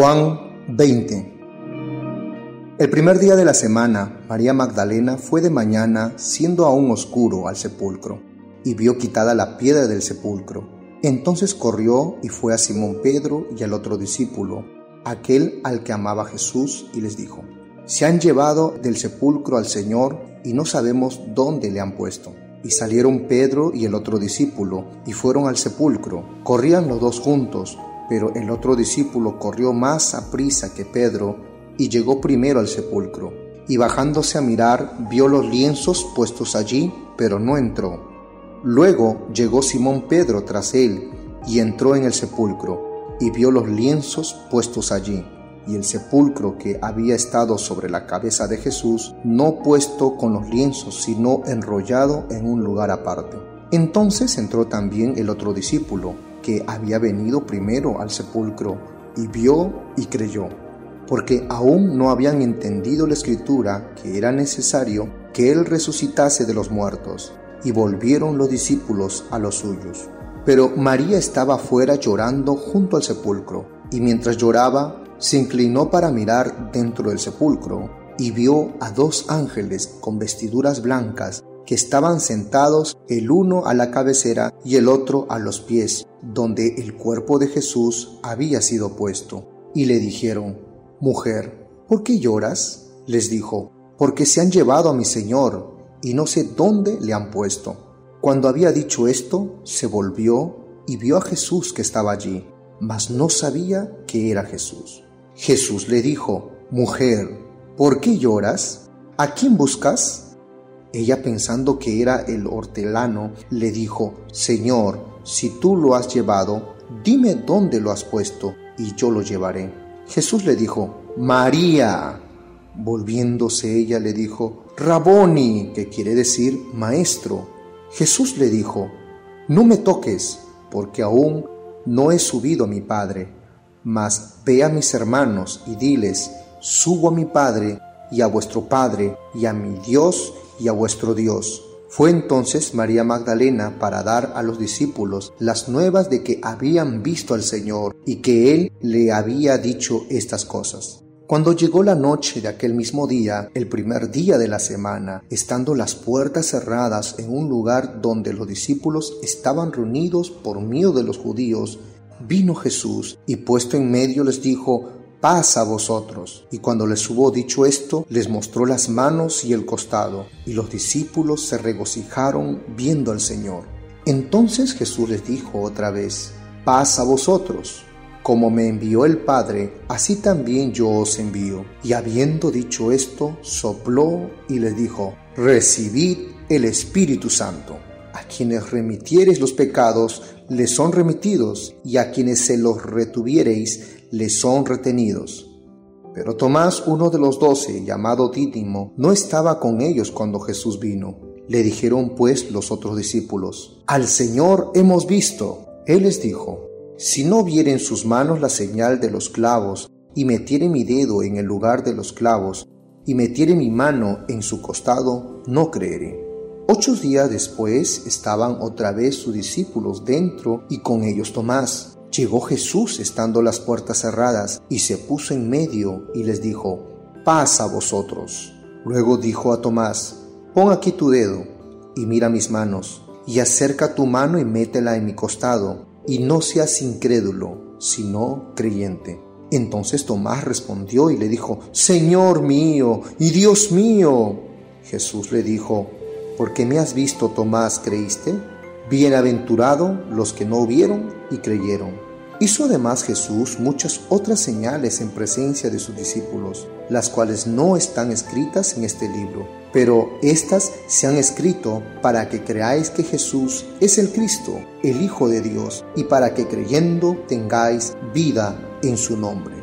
Juan 20 El primer día de la semana, María Magdalena fue de mañana, siendo aún oscuro, al sepulcro, y vio quitada la piedra del sepulcro. Entonces corrió y fue a Simón Pedro y al otro discípulo, aquel al que amaba Jesús, y les dijo, Se han llevado del sepulcro al Señor y no sabemos dónde le han puesto. Y salieron Pedro y el otro discípulo, y fueron al sepulcro. Corrían los dos juntos, pero el otro discípulo corrió más a prisa que Pedro y llegó primero al sepulcro. Y bajándose a mirar, vio los lienzos puestos allí, pero no entró. Luego llegó Simón Pedro tras él y entró en el sepulcro y vio los lienzos puestos allí y el sepulcro que había estado sobre la cabeza de Jesús, no puesto con los lienzos, sino enrollado en un lugar aparte. Entonces entró también el otro discípulo, que había venido primero al sepulcro, y vio y creyó, porque aún no habían entendido la escritura que era necesario que él resucitase de los muertos, y volvieron los discípulos a los suyos. Pero María estaba fuera llorando junto al sepulcro, y mientras lloraba, se inclinó para mirar dentro del sepulcro, y vio a dos ángeles con vestiduras blancas que estaban sentados el uno a la cabecera y el otro a los pies, donde el cuerpo de Jesús había sido puesto. Y le dijeron, Mujer, ¿por qué lloras? Les dijo, porque se han llevado a mi Señor, y no sé dónde le han puesto. Cuando había dicho esto, se volvió y vio a Jesús que estaba allí, mas no sabía que era Jesús. Jesús le dijo, Mujer, ¿por qué lloras? ¿A quién buscas? Ella pensando que era el hortelano, le dijo, Señor, si tú lo has llevado, dime dónde lo has puesto, y yo lo llevaré. Jesús le dijo, María. Volviéndose ella le dijo, Raboni, que quiere decir maestro. Jesús le dijo, No me toques, porque aún no he subido a mi Padre, mas ve a mis hermanos y diles, subo a mi Padre y a vuestro Padre, y a mi Dios y a vuestro Dios. Fue entonces María Magdalena para dar a los discípulos las nuevas de que habían visto al Señor y que Él le había dicho estas cosas. Cuando llegó la noche de aquel mismo día, el primer día de la semana, estando las puertas cerradas en un lugar donde los discípulos estaban reunidos por miedo de los judíos, vino Jesús y puesto en medio les dijo, paz a vosotros. Y cuando les hubo dicho esto, les mostró las manos y el costado, y los discípulos se regocijaron viendo al Señor. Entonces Jesús les dijo otra vez, paz a vosotros. Como me envió el Padre, así también yo os envío. Y habiendo dicho esto, sopló y les dijo, recibid el Espíritu Santo. A quienes remitiereis los pecados, les son remitidos, y a quienes se los retuviereis, les son retenidos. Pero Tomás, uno de los doce, llamado Dídimo, no estaba con ellos cuando Jesús vino. Le dijeron pues los otros discípulos, Al Señor hemos visto. Él les dijo, Si no vieren sus manos la señal de los clavos, y metiere mi dedo en el lugar de los clavos, y metiere mi mano en su costado, no creeré. Ocho días después estaban otra vez sus discípulos dentro y con ellos Tomás. Llegó Jesús estando las puertas cerradas y se puso en medio y les dijo, paz a vosotros. Luego dijo a Tomás, pon aquí tu dedo y mira mis manos, y acerca tu mano y métela en mi costado, y no seas incrédulo, sino creyente. Entonces Tomás respondió y le dijo, Señor mío y Dios mío. Jesús le dijo, ¿por qué me has visto, Tomás, creíste? Bienaventurado los que no vieron y creyeron. Hizo además Jesús muchas otras señales en presencia de sus discípulos, las cuales no están escritas en este libro, pero éstas se han escrito para que creáis que Jesús es el Cristo, el Hijo de Dios, y para que creyendo tengáis vida en su nombre.